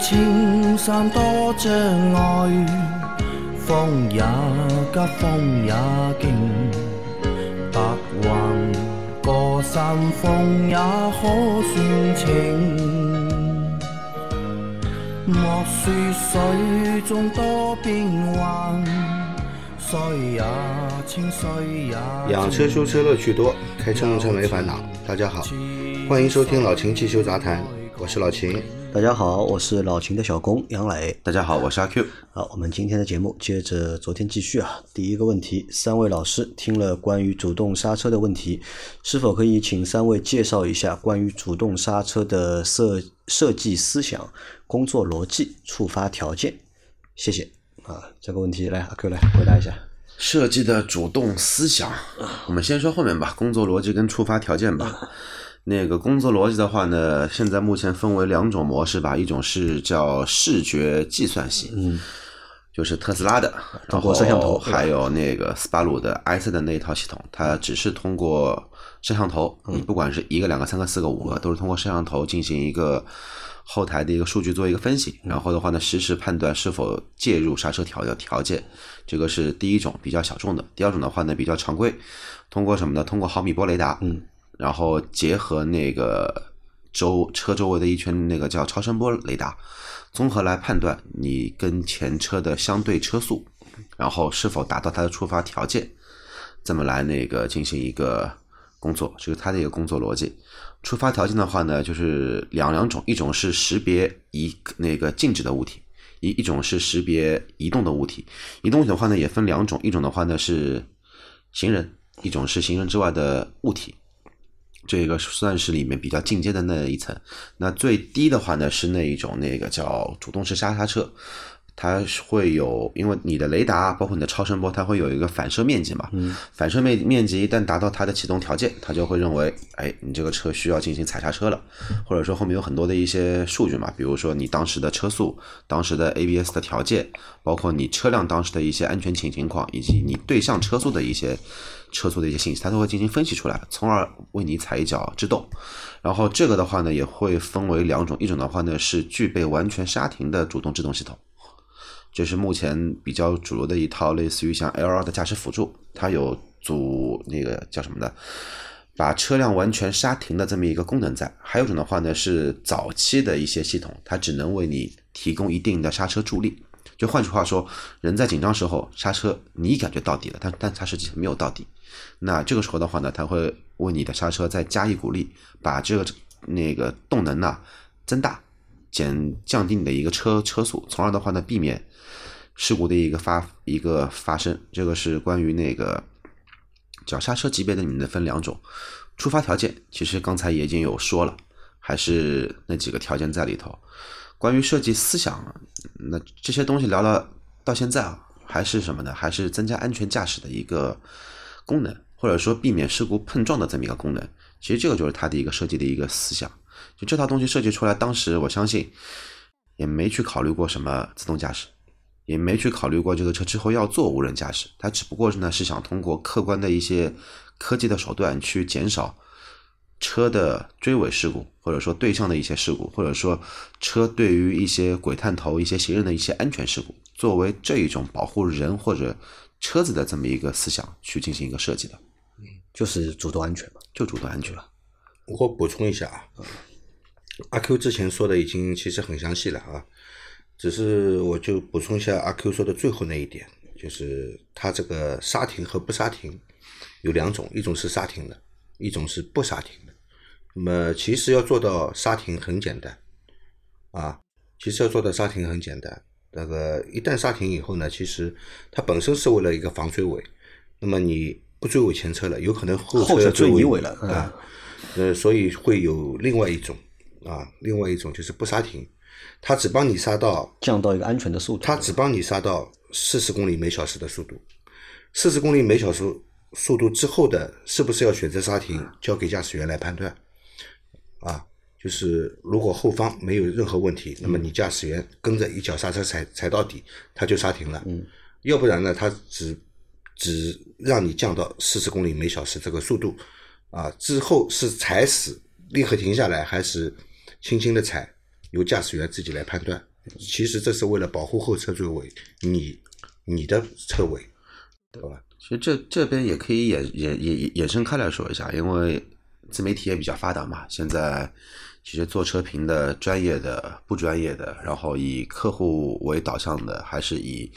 莫说青山多障碍，风也急，风也劲，白云过山峰也可算情。莫说水中多变幻，水也清，水也养车修车乐趣多，开车用车没烦恼。大家好，欢迎收听老秦汽修杂谈，我是老秦。大家好，我是老秦的小工杨磊。大家好，我是阿 Q。好，我们今天的节目接着昨天继续啊。第一个问题，三位老师听了关于主动刹车的问题，是否可以请三位介绍一下关于主动刹车的设设计思想、工作逻辑、触发条件？谢谢啊。这个问题来阿 Q 来回答一下。设计的主动思想，我们先说后面吧，工作逻辑跟触发条件吧。那个工作逻辑的话呢，现在目前分为两种模式吧，一种是叫视觉计算系，嗯，就是特斯拉的，然后摄像头还有那个斯巴鲁的 i 7的那一套系统，它只是通过摄像头，你不管是一个、两个、三个、四个、五个，都是通过摄像头进行一个后台的一个数据做一个分析，然后的话呢，实时判断是否介入刹车条的条件，这个是第一种比较小众的。第二种的话呢，比较常规，通过什么呢？通过毫米波雷达，嗯，然后结合那个周车周围的一圈那个叫超声波雷达，综合来判断你跟前车的相对车速，然后是否达到它的触发条件，这么来那个进行一个工作，这是它的一个工作逻辑。触发条件的话呢，就是两两种，一种是识别一那个静止的物体，一一种是识别移动的物体。移动的话呢也分两种，一种的话呢是行人，一种是行人之外的物体。这个算是里面比较进阶的那一层。那最低的话呢是那一种那个叫主动式刹刹车，它会有，因为你的雷达包括你的超声波，它会有一个反射面积嘛。嗯。反射面面积一旦达到它的启动条件，它就会认为，哎，你这个车需要进行踩刹车了，或者说后面有很多的一些数据嘛，比如说你当时的车速、当时的 ABS 的条件，包括你车辆当时的一些安全情情况，以及你对向车速的一些车速的一些信息，它都会进行分析出来，从而为你踩一脚制动。然后这个的话呢，也会分为两种，一种的话呢是具备完全刹停的主动制动系统。这是目前比较主流的一套，类似于像 L 2的驾驶辅助，它有组那个叫什么呢？把车辆完全刹停的这么一个功能在。还有一种的话呢，是早期的一些系统，它只能为你提供一定的刹车助力。就换句话说，人在紧张时候刹车，你感觉到底了，但但它实际上没有到底。那这个时候的话呢，它会为你的刹车再加一股力，把这个那个动能呢增大。减降低你的一个车车速，从而的话呢，避免事故的一个发一个发生。这个是关于那个脚刹车级别的你们的分两种触发条件。其实刚才也已经有说了，还是那几个条件在里头。关于设计思想，那这些东西聊了到现在啊，还是什么呢？还是增加安全驾驶的一个功能，或者说避免事故碰撞的这么一个功能。其实这个就是它的一个设计的一个思想。就这套东西设计出来，当时我相信也没去考虑过什么自动驾驶，也没去考虑过这个车之后要做无人驾驶。它只不过是呢是想通过客观的一些科技的手段去减少车的追尾事故，或者说对向的一些事故，或者说车对于一些鬼探头、一些行人的一些安全事故，作为这一种保护人或者车子的这么一个思想去进行一个设计的，就是主动安全嘛。就主动安全了。我补充一下啊，阿 Q 之前说的已经其实很详细了啊，只是我就补充一下阿 Q 说的最后那一点，就是它这个刹停和不刹停有两种，一种是刹停的，一种是不刹停的。那么其实要做到刹停很简单啊，其实要做到刹停很简单。那个一旦刹停以后呢，其实它本身是为了一个防追尾，那么你不追尾前车了，有可能后后车追尾了啊。呃，所以会有另外一种啊，另外一种就是不刹停，它只帮你刹到降到一个安全的速度。它只帮你刹到四十公里每小时的速度，四十公里每小时速度之后的，是不是要选择刹停，交给驾驶员来判断。啊，就是如果后方没有任何问题，那么你驾驶员跟着一脚刹车踩踩到底，它就刹停了。嗯，要不然呢，它只只让你降到四十公里每小时这个速度。啊，之后是踩死立刻停下来，还是轻轻的踩由驾驶员自己来判断。其实这是为了保护后车座位，你你的车尾，对吧？其实这这边也可以衍衍衍衍生开来说一下，因为自媒体也比较发达嘛。现在其实做车评的专业的、不专业的，然后以客户为导向的，还是以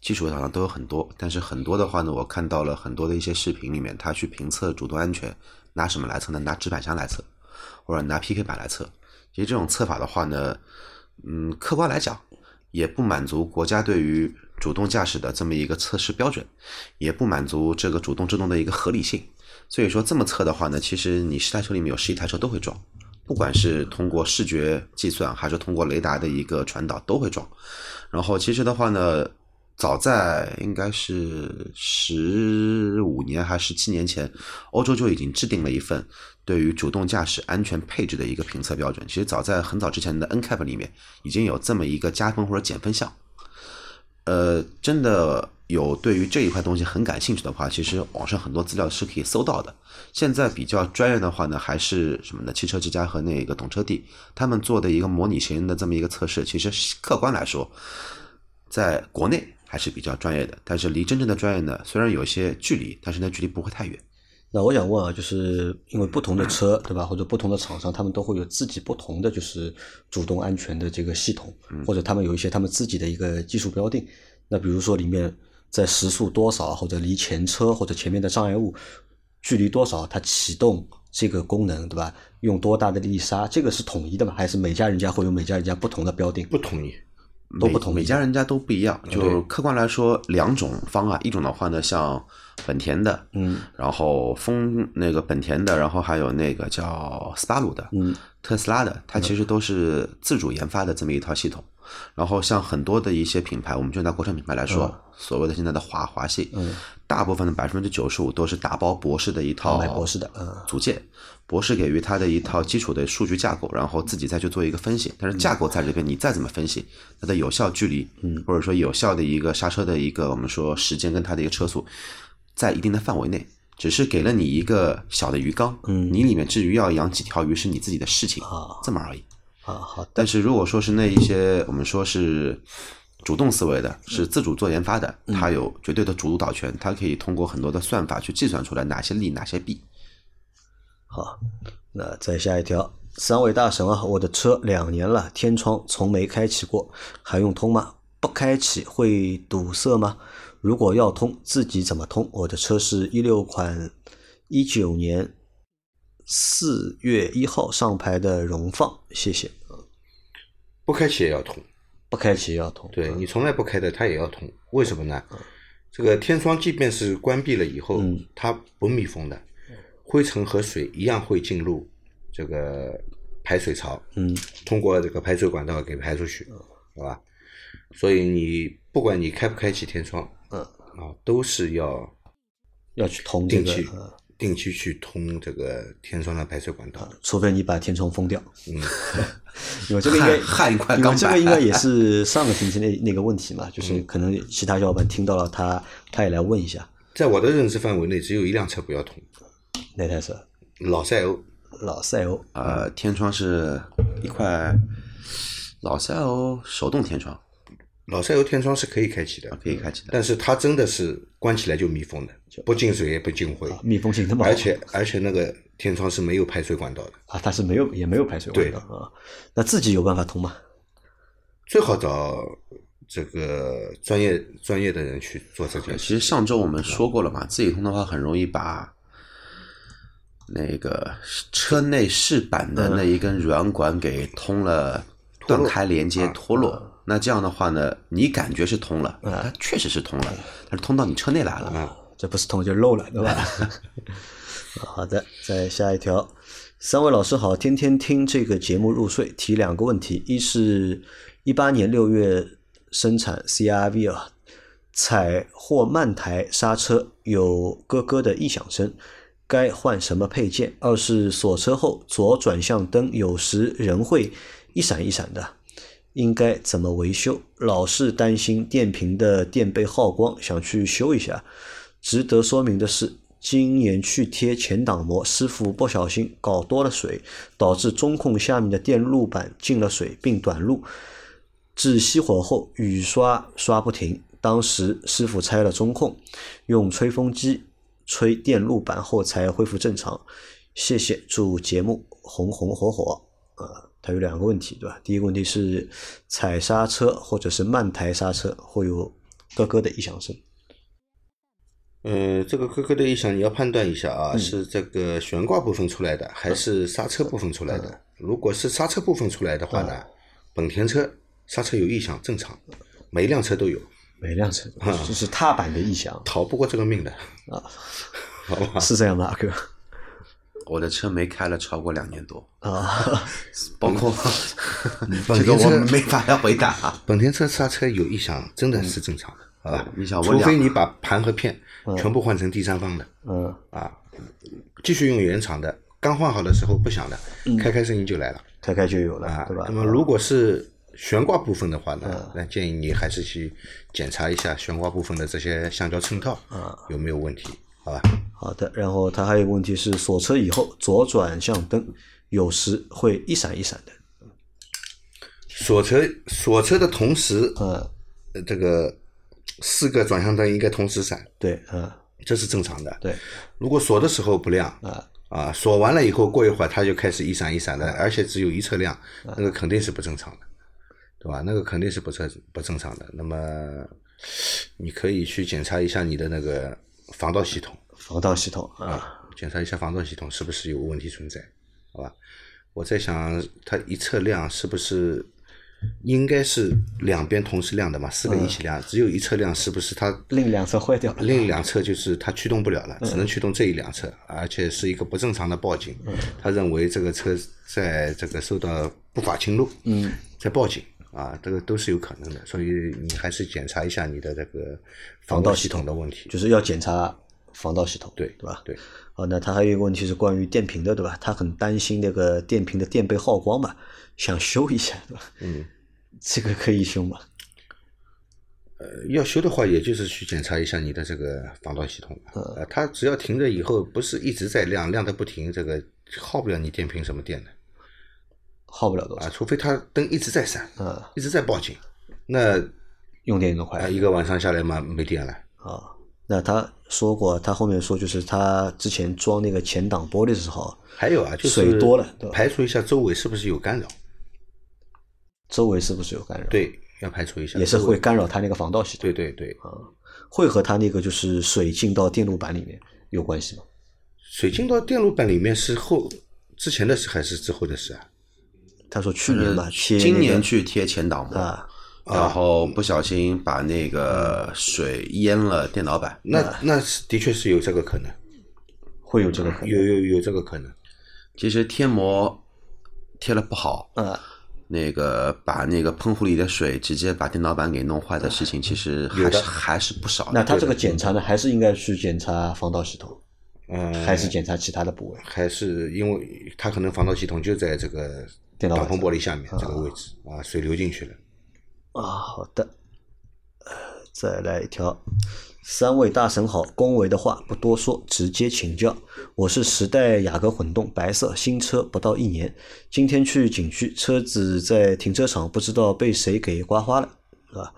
技术导向都有很多。但是很多的话呢，我看到了很多的一些视频里面，他去评测主动安全，拿什么来测呢？拿纸板箱来测，或者拿 PK 板来测。其实这种测法的话呢，嗯，客观来讲，也不满足国家对于主动驾驶的这么一个测试标准，也不满足这个主动制动的一个合理性。所以说这么测的话呢，其实你十台车里面有十一台车都会撞，不管是通过视觉计算还是通过雷达的一个传导都会撞。然后其实的话呢，早在应该是十五年还是十七年前，欧洲就已经制定了一份对于主动驾驶安全配置的一个评测标准。其实早在很早之前的 NCAP 里面已经有这么一个加分或者减分项。呃，真的有对于这一块东西很感兴趣的话，其实网上很多资料是可以搜到的。现在比较专业的话呢，还是什么呢？汽车之家和那个懂车帝他们做的一个模拟行人的这么一个测试，其实客观来说，在国内还是比较专业的，但是离真正的专业呢，虽然有些距离，但是那距离不会太远。那我想问啊，就是因为不同的车，对吧，或者不同的厂商，他们都会有自己不同的就是主动安全的这个系统，或者他们有一些他们自己的一个技术标定。那比如说里面在时速多少，或者离前车或者前面的障碍物距离多少，它启动这个功能，对吧？用多大的力刹，这个是统一的吗？还是每家人家会有每家人家不同的标定？不统一。都不同意每家人家都不一样。就客观来说，两种方案，一种的话呢，像本田的，嗯，然后丰那个本田的，然后还有那个叫斯巴鲁的，嗯，特斯拉的，它其实都是自主研发的这么一套系统。然后像很多的一些品牌，我们就拿国产品牌来说，所谓的现在的华华系，嗯，大部分的百分之九十五都是打包博士的一套买博士的，嗯，组件，博士给予它的一套基础的数据架构，然后自己再去做一个分析。但是架构在这边，你再怎么分析，它的有效距离，嗯，或者说有效的一个刹车的一个我们说时间跟它的一个车速，在一定的范围内，只是给了你一个小的鱼缸，嗯。你里面至于要养几条鱼是你自己的事情，啊。这么而已。啊，好，但是如果说是那一些我们说是主动思维的，是自主做研发的，它有绝对的主导权，它可以通过很多的算法去计算出来哪些利哪些弊。好，那再下一条，三位大神啊，我的车两年了，天窗从没开启过，还用通吗？不开启会堵塞吗？如果要通，自己怎么通？我的车是一六款，一九年四月一号上牌的荣放，谢谢。不开启也要通，不开启也要通，对你从来不开的，它也要通。为什么呢？这个天窗即便是关闭了以后，嗯。它不密封的，灰尘和水一样会进入这个排水槽，嗯。通过这个排水管道给排出去，好吧？所以你不管你开不开启天窗，嗯。啊，都是要要去通这个，定期呃定期去通这个天窗的排水管道。除非你把天窗封掉。嗯，因为这个应该焊焊 一块钢板这个应该 也是上个星期那那个问题嘛，嗯就是可能其他小伙伴听到了他，他也来问一下在我的认知范围内，只有一辆车不要通，哪台车？老赛欧。老赛欧，呃，天窗是一块老赛欧手动天窗，老赛欧天窗是可以开启的，可以开启的。但是它真的是关起来就密封的，不进水也不进灰，密封性那么好而且而且那个天窗是没有排水管道的，啊，它是没有也没有排水管道啊，那自己有办法通吗？最好找这个专业专业的人去做这件事。其。实上周我们说过了嘛，自己通的话很容易把那个车内饰板的那一根软管给通了，断开连接脱落。那这样的话呢，你感觉是通了，它确实是通了，但是通到你车内来了。这不是通就漏了，对吧？好的，再下一条。三位老师好，天天听这个节目入睡，提两个问题：一是一八年六月生产 CRV 啊，踩或慢抬刹车有咯咯的异响声，该换什么配件？二是锁车后左转向灯有时仍会一闪一闪的，应该怎么维修？老是担心电瓶的电被耗光，想去修一下。值得说明的是，今年去贴前挡膜，师傅不小心搞多了水，导致中控下面的电路板进了水并短路，至熄火后雨刷刷不停。当时师傅拆了中控，用吹风机吹电路板后才恢复正常。谢谢，祝节目红红火火。呃，它有两个问题，对吧？第一个问题是踩刹车或者是慢抬刹车会有咯咯的异响声。呃，这个咯咯的异响你要判断一下啊，是这个悬挂部分出来的，还是刹车部分出来的？如果是刹车部分出来的话呢，本田车刹车有异响正常，每一辆车都有，每辆车。就是踏板的异响，逃不过这个命的啊，好吧？是这样的，阿哥。我的车没开了超过两年多，啊，包括本 这个我田车没法来回答啊。本田车刹车有异响，真的是正常的，好吧？你想我除非你把盘和片全部换成第三方的嗯啊，继续用原厂的，刚换好的时候不响的，开开声音就来了开开就有了，啊。对吧？那么如果是悬挂部分的话呢，那建议你还是去检查一下悬挂部分的这些橡胶衬套啊有没有问题，好吧？好的，然后它还有一个问题是锁车以后左转向灯有时会一闪一闪的，锁车锁车的同时，嗯，呃这个四个转向灯应该同时闪，对，嗯，这是正常的。对，如果锁的时候不亮啊啊，锁完了以后过一会儿它就开始一闪一闪的，而且只有一侧亮，那个肯定是不正常的，对吧？那个肯定是不正不正常的。那么你可以去检查一下你的那个防盗系统防盗系统啊，啊，检查一下防盗系统是不是有问题存在，好吧？我在想它一侧亮是不是应该是两边同时亮的嘛？四个一起亮，只有一侧亮，是不是它另两侧坏掉了，另两侧就是它驱动不了了，只能驱动这一两侧，而且是一个不正常的报警。他认为这个车在这个受到不法侵入，嗯，在报警啊，这个都是有可能的。所以你还是检查一下你的这个防盗系统的问题。就是要检查防盗系统，对对吧？对，好，那他还有一个问题是关于电瓶的，对吧？他很担心那个电瓶的电被耗光嘛，想修一下，对吧？嗯，这个可以修吗？呃，要修的话，也就是去检查一下你的这个防盗系统了。呃，它只要停着以后不是一直在亮，亮的不停，这个耗不了你电瓶什么电的耗不了多少，，啊除非它灯一直在闪，嗯，一直在报警，那用电用得快啊，一个晚上下来嘛，没电了。啊。那他说过，他后面说就是他之前装那个前挡玻璃的时候，还有啊，就是水多了对吧排除一下周围是不是有干扰？周围是不是有干扰？，对，要排除一下。也是会干扰他那个防盗系统，对对对，会和他那个就是水进到电路板里面有关系吗？水进到电路板里面是后之前的事还是之后的事啊？他说去年吧，贴那个今年去贴前挡膜，啊，然后不小心把那个水淹了电脑板。那那是的确是有这个可能，会有这个可能有有有这个可能。其实贴膜贴了不好，嗯。那个把那个喷壶里的水直接把电脑板给弄坏的事情，其实还是还是不少的。那他这个检查呢，还是应该去检查防盗系统，嗯，还是检查其他的部位？还是因为它可能防盗系统就在这个电脑板挡风玻璃下面这个位置啊，水流进去了。啊，好的，呃再来一条。三位大神好，恭维的话不多说，直接请教。我是时代雅阁混动，白色新车，不到一年。今天去景区，车子在停车场，不知道被谁给刮花了，啊，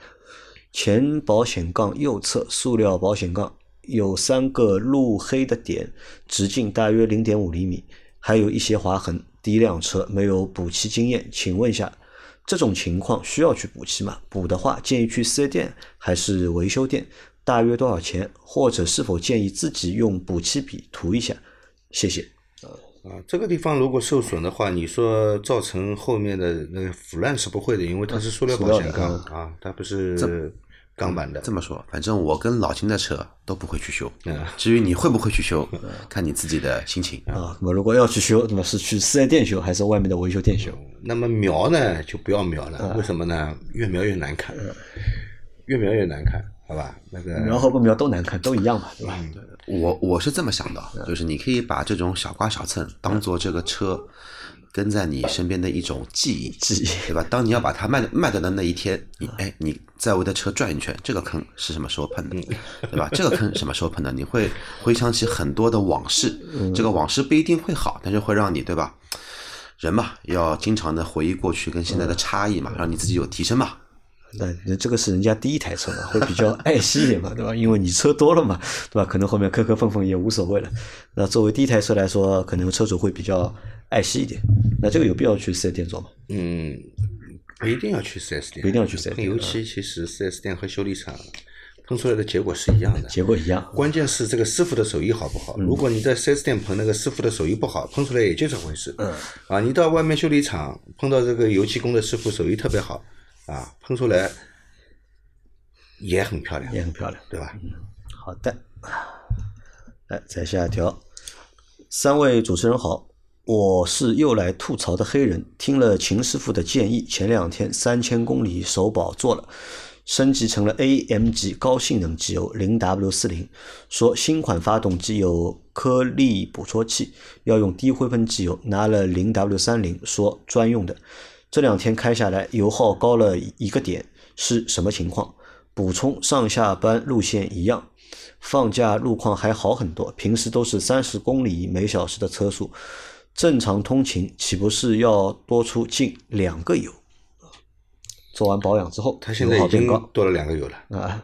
前保险杠右侧塑料保险杠有三个路黑的点，直径大约零点五厘米，还有一些划痕。第一辆车没有补漆经验，请问一下，这种情况需要去补漆吗？补的话，建议去四 S 店还是维修店？大约多少钱？或者是否建议自己用补漆笔涂一下？谢谢。啊，这个地方如果受损的话，你说造成后面的那个腐烂是不会的，因为它是塑料保险杠啊，它不是钢板的这。么说，反正我跟老秦的车都不会去修。嗯至于你会不会去修，看你自己的心情。啊，那么如果要去修，那么是去四 S 店修，还是外面的维修店修？那么描呢，就不要描了，为什么呢？越描越难看，越描越难看，好吧？那个描和不描都难看，都一样嘛，对吧？我我是这么想的，就是你可以把这种小刮小蹭当做这个车，跟在你身边的一种记忆，记 忆对吧？当你要把它卖卖掉的那一天，你哎，你在我的车转一圈，这个坑是什么时候碰的，对吧？这个坑什么时候碰的？你会回想起很多的往事，这个往事不一定会好，但是会让你对吧？人嘛，要经常的回忆过去跟现在的差异嘛，让你自己有提升嘛。那那这个是人家第一台车嘛，会比较 爱惜一点嘛，对吧？因为你车多了嘛，对吧？可能后面磕磕碰碰也无所谓了。那作为第一台车来说，可能车主会比较爱惜一点。那这个有必要去四 S 店做吗？嗯，不一定要去四 S 店，不一定要去四 S 店喷油漆其实四 S 店和修理厂喷出来的结果是一样的。结果一样。关键是这个师傅的手艺好不好。如果你在四 S 店喷，那个师傅的手艺不好，喷出来也就这回事。嗯。啊，你到外面修理厂碰到这个油漆工的师傅手艺特别好，啊，喷出来也很漂亮，也很漂亮，对吧？嗯好的，来再下一条，三位主持人好，我是又来吐槽的黑人，听了秦师傅的建议，前两天三千公里首保做了，升级成了 AMG 高性能机油零 W 四零，说新款发动机有颗粒捕捉器，要用低灰分机油，拿了零 W 三零，说专用的，这两天开下来油耗高了一个点，是什么情况？补充上下班路线一样，放假路况还好很多，平时都是三十公里每小时的车速，正常通勤岂不是要多出近两个油？做完保养之后，他现在已经多了两个油了，啊，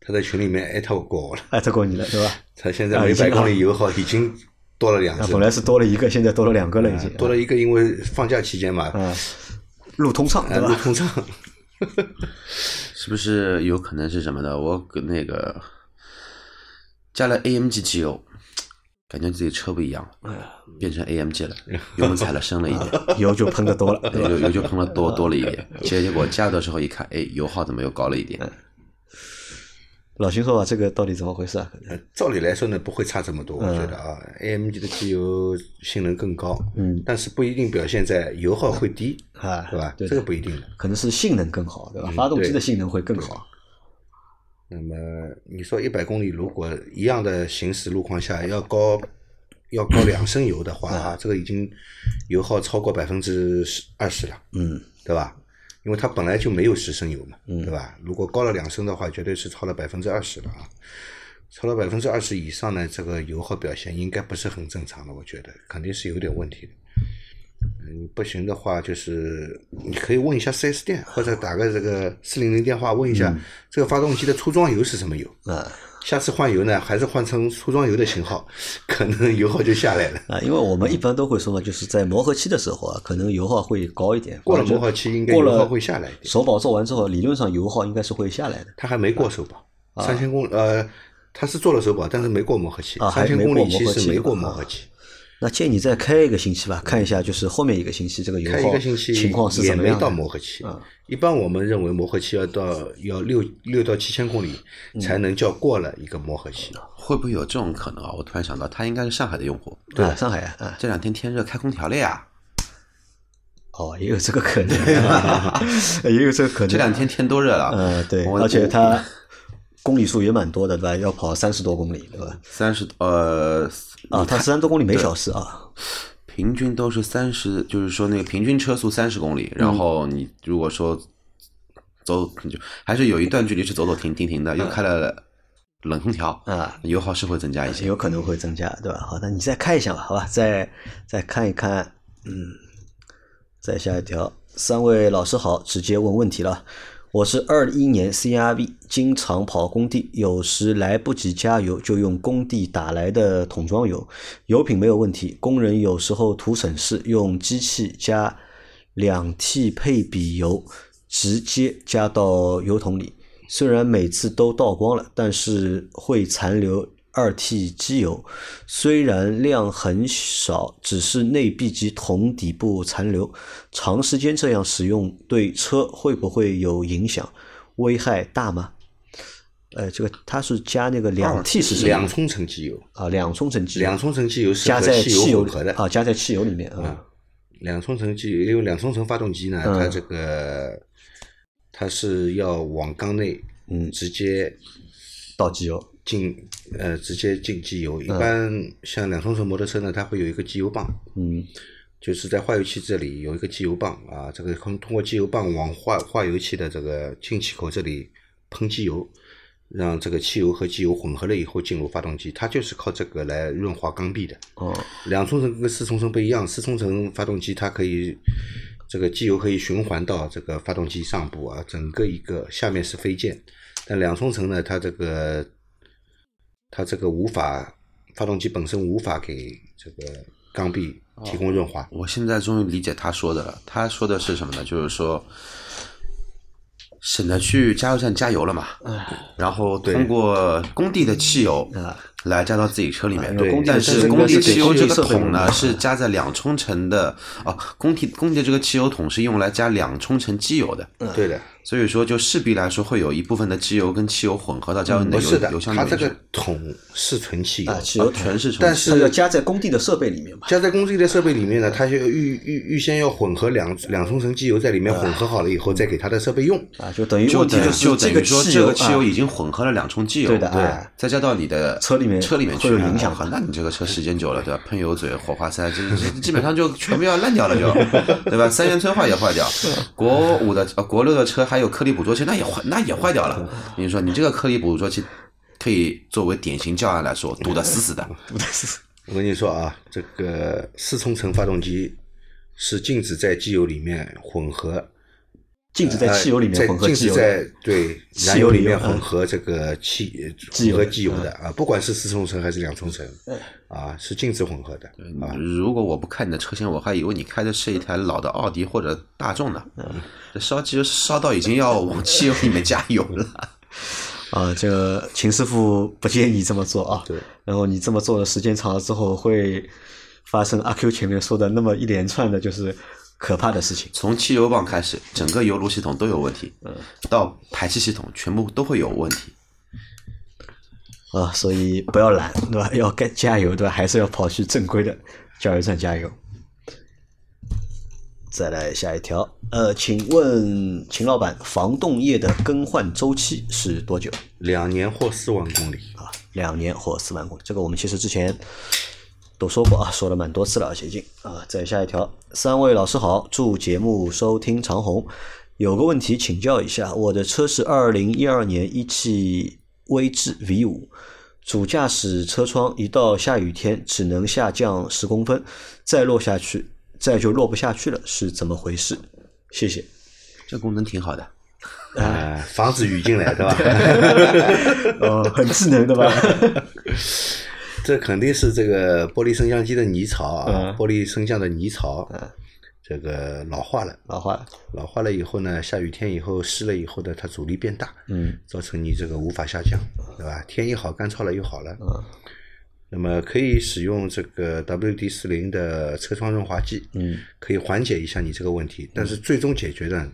他在群里面艾特过我了，艾特过你了对吧？他现在每百公里油耗已经多了两啊，次，本来是多了一个，现在多了两个了已经，多了一个，因为放假期间嘛，啊，路通畅对吧，路？通畅，是不是有可能是什么呢？我跟那个加了 AMG 机油，感觉自己车不一样了，变成 AMG 了，油门踩了深了一点，油就喷的多了，对吧？油油就喷了多多了一点。结结果加的时候一看，哎，油耗怎么又高了一点？老秦说吧，这个到底怎么回事啊？呃照理来说呢，不会差这么多，我觉得啊，AMG 的机油性能更高，嗯，但是不一定表现在油耗会低，啊，对吧？对这个不一定的。可能是性能更好，对吧？嗯发动机的性能会更好。那么你说一百公里如果一样的行驶路况下要高要高两升油的话啊，这个已经油耗超过百分之二十了，嗯，对吧？因为它本来就没有十升油嘛，对吧？如果高了两升的话，绝对是超了百分之二十了啊！超了百分之二十以上呢，这个油耗表现应该不是很正常的，我觉得肯定是有点问题的。嗯，不行的话，就是你可以问一下 4S 店，或者打个这个四零零电话问一下，这个发动机的初装油是什么油？啊下次换油呢，还是换成粗装油的型号，可能油耗就下来了。啊，因为我们一般都会说嘛，就是在磨合期的时候啊，可能油耗会高一点。过了磨合期应该过了油耗会下来一点首保做完之后，理论上油耗应该是会下来的。他还没过首保，三千公呃，他是做了首保，但是没过磨合期啊，还三千没公里期过磨合期是没过磨合期。那建议你再开一个星期吧，看一下就是后面一个星期这个油开一耗个星期情况是也没到怎么样的。磨合期啊。一般我们认为磨合期要到要六六到七千公里嗯才能叫过了一个磨合期。会不会有这种可能啊？我突然想到，他应该是上海的用户，对啊，上海啊，啊这两天天热开空调了呀。哦，也有这个可能，也有这个可能。这两天天多热了，嗯，对，而且它公里数也蛮多的，对吧？要跑三十多公里，对吧？三十呃啊，它三十多公里每小时啊，平均都是三十，就是说那个平均车速三十公里，然后你如果说走，你就还是有一段距离是走走停停停的，又开了冷空调啊，油耗是会增加一些。有可能会增加，对吧？好的，你再看一下吧，好吧？再再看一看，嗯，再下一条，三位老师好，直接问问题了。我是二一年 CRV，经常跑工地，有时来不及加油，就用工地打来的桶装油，油品没有问题。工人有时候图省事，用机器加两 T 配比油，直接加到油桶里。虽然每次都倒光了，但是会残留二 T 机油，虽然量很少，只是内壁及桶底部残留。长时间这样使用对车会不会有影响？危害大吗？呃，这个它是加那个两 T 是什么？两冲程机油，啊，两冲程机油，两冲程机油是加在和汽汽油混合的。啊，加在汽油里面啊，两冲程机油，因为两冲程发动机呢，嗯。它这个它是要往缸内嗯。直接倒机油。进呃直接进机油。一般像两冲程摩托车呢，它会有一个机油泵，嗯就是在化油器这里有一个机油泵啊，这个通通过机油泵往化化油器的这个进气口这里喷机油，让这个汽油和机油混合了以后进入发动机，它就是靠这个来润滑缸壁的。哦，两冲程跟四冲程不一样，四冲程发动机它可以这个机油可以循环到这个发动机上部啊，整个一个下面是飞溅，但两冲程呢，它这个它这个无法发动机本身无法给这个缸壁提供润滑。我现在终于理解他说的了。他说的是什么呢？就是说，省得去加油站加油了嘛，然后通过工地的汽油来加到自己车里面。对但是工地汽油这个桶呢，是是加在两冲程的哦，工地工地这个汽油桶是用来加两冲程机油的。对的，所以说，就势必来说，会有一部分的机油跟汽油混合到加油的油不是的油，箱里面去它这个。桶是纯汽油啊，，汽油全是纯但是要加在工地的设备里面嘛。加在工地的设备里面呢，它就预预预先要混合两两冲程机油在里面混合好了以后，再给它的设备用。啊，就等于就问题等就等是这个于说这汽油啊个汽油已经混合了两冲机油，对的哎再加到你的车里面车里面去会有影响哇那你这个车时间久了，对吧？喷油嘴、火花塞，这这基本上就全部要烂掉了，就 对吧？三元催化也坏掉，国五的呃国六的车还有颗粒捕捉器，那也坏那也坏掉了。你说你这个颗粒捕捉器可以作为典型教案来说，堵得死死的。我跟你说啊，这个四冲程发动机是禁止在机油里面混合，禁止在汽油里面呃混合禁止在汽油的。对汽燃油里面混合这个汽机油混合机油的啊，不管是四冲程还是两冲程啊，是禁止混合的啊。如果我不看你的车型，我还以为你开的是一台老的奥迪或者大众呢。这烧机油烧到已经要往汽油里面加油了。啊，这个秦师傅不建议这么做啊。对。然后你这么做的时间长了之后，会发生阿 Q 前面说的那么一连串的，就是可怕的事情。从汽油泵开始，整个油路系统都有问题，嗯到排气系统全部都会有问题。啊，所以不要懒，对吧？要该加油，对吧？还是要跑去正规的加油站加油。再来下一条，呃，请问秦老板，防冻液的更换周期是多久？两年或四万公里，啊，两年或四万公里。这个我们其实之前都说过啊，说了蛮多次了，接近啊。再下一条，三位老师好，祝节目收听长虹。有个问题请教一下，我的车是二零一二年一汽威志 V 五，主驾驶车窗一到下雨天只能下降十公分，再落下去，再就落不下去了，是怎么回事？谢谢。这功能挺好的，啊，防止雨进来，对吧？哦，很智能的吧？这肯定是这个玻璃升降机的泥槽啊，嗯玻璃升降的泥槽，这个老化了。老化了，老化了以后呢，下雨天以后湿了以后呢，它阻力变大，嗯，造成你这个无法下降，对吧？天一好，干燥了又好了，嗯，那么可以使用这个 WD 四零的车窗润滑剂，嗯，可以缓解一下你这个问题，但是最终解决的，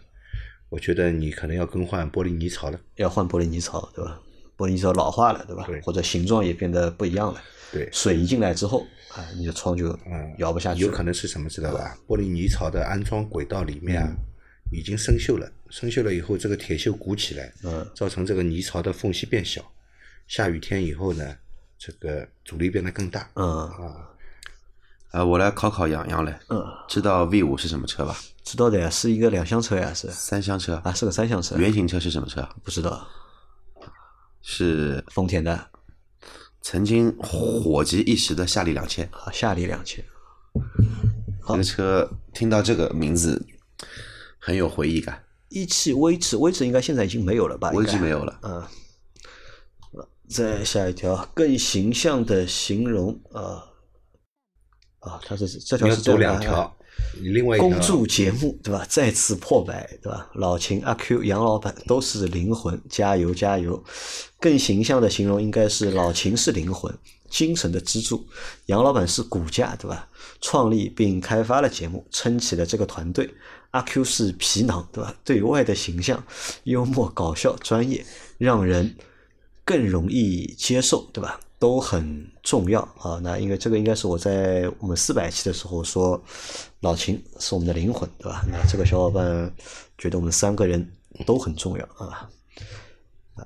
我觉得你可能要更换玻璃泥槽了，要换玻璃泥槽，对吧？玻璃泥槽老化了，对吧？对或者形状也变得不一样了。对水一进来之后，啊，你的窗就摇不下去有。可能是什么知道吧？玻璃泥槽的安装轨道里面啊，已经生锈了，生锈了以后，这个铁锈鼓起来，嗯，造成这个泥槽的缝隙变小，下雨天以后呢，这个阻力变得更大，嗯呃，我来考考杨洋嘞，嗯，知道 V 五是什么车吧？知道的呀，是一个两厢车呀，是三厢车啊，是个三厢车。原型车是什么车？不知道，是丰田的曾经火极一时的夏利两千。啊，夏利两千。这个车听到这个名字很有回忆感，一汽威驰，威驰应该现在已经没有了吧？威志应该没有了。嗯，再下一条，更形象的形容啊啊，它是这条是走两条，你另外一条恭祝节目对吧？再次破百对吧？老秦、阿 Q、杨老板都是灵魂，加油加油！更形象的形容应该是老秦是灵魂，精神的支柱，杨老板是骨架对吧？创立并开发了节目，撑起了这个团队。阿 Q 是皮囊对吧？对外的形象幽默搞笑专业，让人更容易接受，对吧？都很重要啊。那因为这个应该是我在我们四百期的时候说，老秦是我们的灵魂，对吧？那这个小伙伴觉得我们三个人都很重要啊。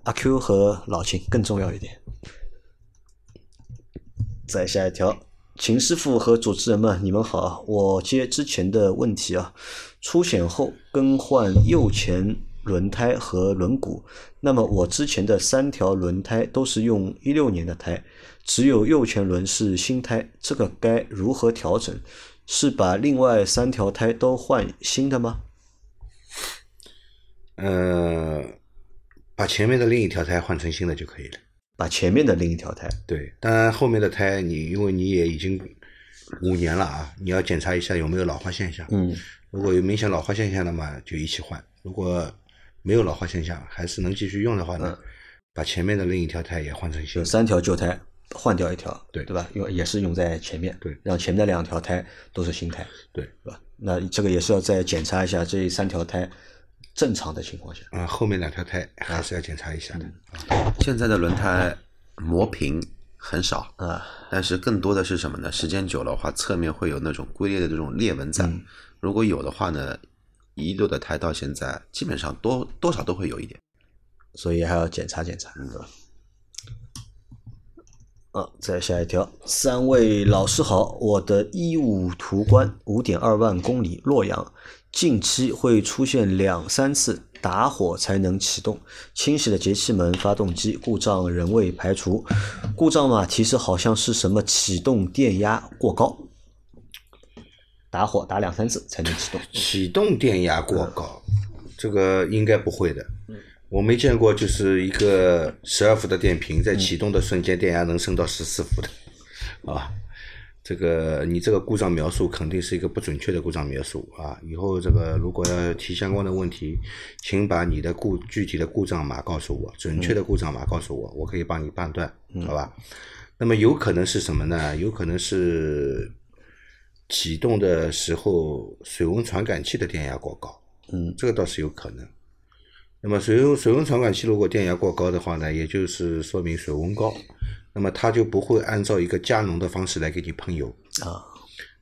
阿 Q 和老秦更重要一点。再下一条，秦师傅和主持人们，你们好，我接之前的问题啊，出险后更换右前轮胎和轮毂，那么我之前的三条轮胎都是用一六年的胎，只有右前轮是新胎，这个该如何调整？是把另外三条胎都换新的吗？呃，把前面的另一条胎换成新的就可以了。把前面的另一条胎，对，当然后面的胎你因为你也已经五年了啊，你要检查一下有没有老化现象。嗯，如果有明显老化现象的嘛，就一起换；如果没有老化现象，还是能继续用的话呢，把前面的另一条胎也换成新三条旧胎换掉一条，对对吧？用也是用在前面，对让前面的两条胎都是新胎，对，是吧？那这个也是要再检查一下这三条胎正常的情况下，啊、后面两条胎还是要检查一下的。现在的轮胎磨平很少啊，但是更多的是什么呢？时间久了的话，侧面会有那种龟裂的这种裂纹在。嗯如果有的话呢，一六的胎到现在基本上多多少都会有一点。所以还要检查检查，对吧？啊，再下一条，三位老师好，我的一五途观五点二万公里洛阳，近期会出现两三次打火才能启动，清洗了节气门、发动机故障仍未排除，故障嘛提示好像是什么启动电压过高，打火打两三次才能启动，启动电压过高，这个应该不会的。我没见过，就是一个十二伏的电瓶在启动的瞬间，电压能升到十四伏的，啊，这个你这个故障描述肯定是一个不准确的故障描述啊。以后这个如果要提相关的问题，请把你的故具体的故障码告诉我，准确的故障码告诉我，我可以帮你判断，好吧？那么有可能是什么呢？有可能是启动的时候水温传感器的电压过高，嗯，这个倒是有可能。那么水温水温传感器如果电压过高的话呢，也就是说明水温高，那么它就不会按照一个加浓的方式来给你喷油啊。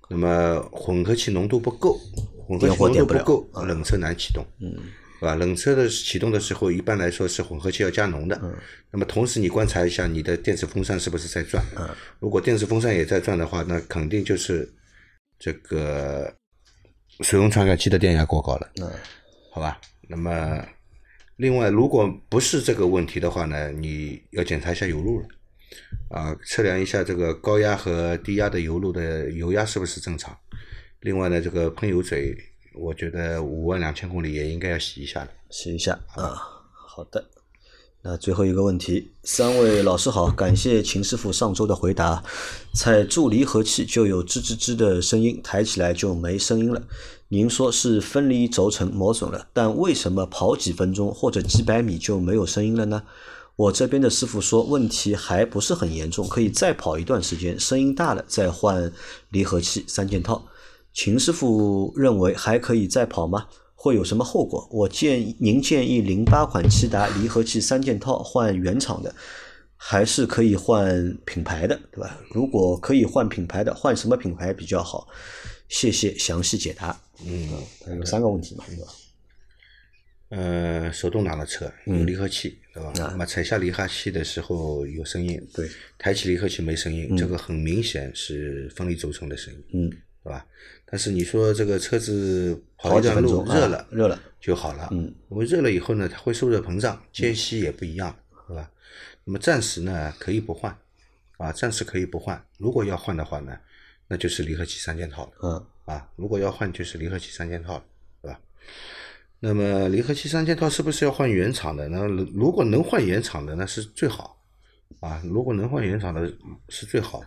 那么混合气浓度不够，混合点气浓度不够，冷车难启动，嗯，是吧？冷车的启动的时候，一般来说是混合气要加浓的。嗯那么同时你观察一下你的电子风扇是不是在转？嗯如果电子风扇也在转的话，那肯定就是这个水温传感器的电压过高了。嗯好吧？那么另外，如果不是这个问题的话呢，你要检查一下油路了，啊，测量一下这个高压和低压的油路的油压是不是正常。另外呢，这个喷油嘴，我觉得五万两千公里也应该要洗一下了，洗一下啊。好的，那最后一个问题，三位老师好，感谢秦师傅上周的回答。踩住离合器就有吱吱吱的声音，抬起来就没声音了。您说是分离轴承磨损了，但为什么跑几分钟或者几百米就没有声音了呢？我这边的师傅说问题还不是很严重，可以再跑一段时间，声音大了再换离合器三件套。秦师傅认为还可以再跑吗？会有什么后果？我建议您建议零八款骐达离合器三件套换原厂的，还是可以换品牌的，对吧？如果可以换品牌的，换什么品牌比较好？谢谢详细解答。嗯，有三个问题嘛，对吧？呃，手动挡的车有离合器，对吧？那么踩下离合器的时候有声音，对，抬起离合器没声音，这个很明显是分离轴承的声音，嗯，对吧？但是你说这个车子跑跑一段路热了，啊热了就好了，嗯，因为热了以后呢，它会受热膨胀，间隙也不一样，对吧？那么暂时呢可以不换，啊，暂时可以不换。如果要换的话呢，那就是离合器三件套了。嗯啊，如果要换就是离合器三件套了，对吧？那么离合器三件套是不是要换原厂的？那如果能换原厂的，那是最好啊。如果能换原厂的是最好。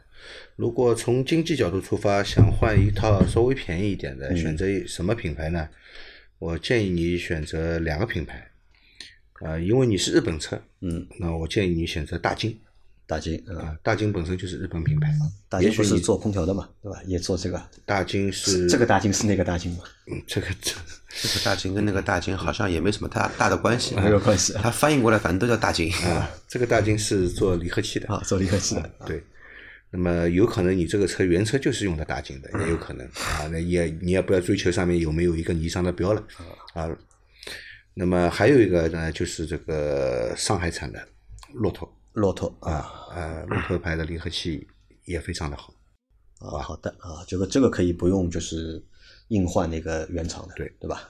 如果从经济角度出发，想换一套稍微便宜一点的，选择什么品牌呢？我建议你选择两个品牌，啊，因为你是日本车，嗯，那我建议你选择大金。大金，嗯，啊，大金本身就是日本品牌，大金是做空调的嘛，对吧？也做这个，大金是这个大金是那个大金吗？嗯这个这 这个大金跟那个大金好像也没什么大大的关系，没有关系。啊它翻译过来反正都叫大金。啊，这个大金是做离合器的。啊，做离合器的，对。那么有可能你这个车原车就是用的大金的，也有可能啊。那也你也不要追求上面有没有一个尼桑的标了啊。那么还有一个呢，就是这个上海产的骆驼骆驼啊，啊，呃，骆驼牌的离合器也非常的好啊，好的啊，这个这个可以不用就是硬换那个原厂的，对对吧？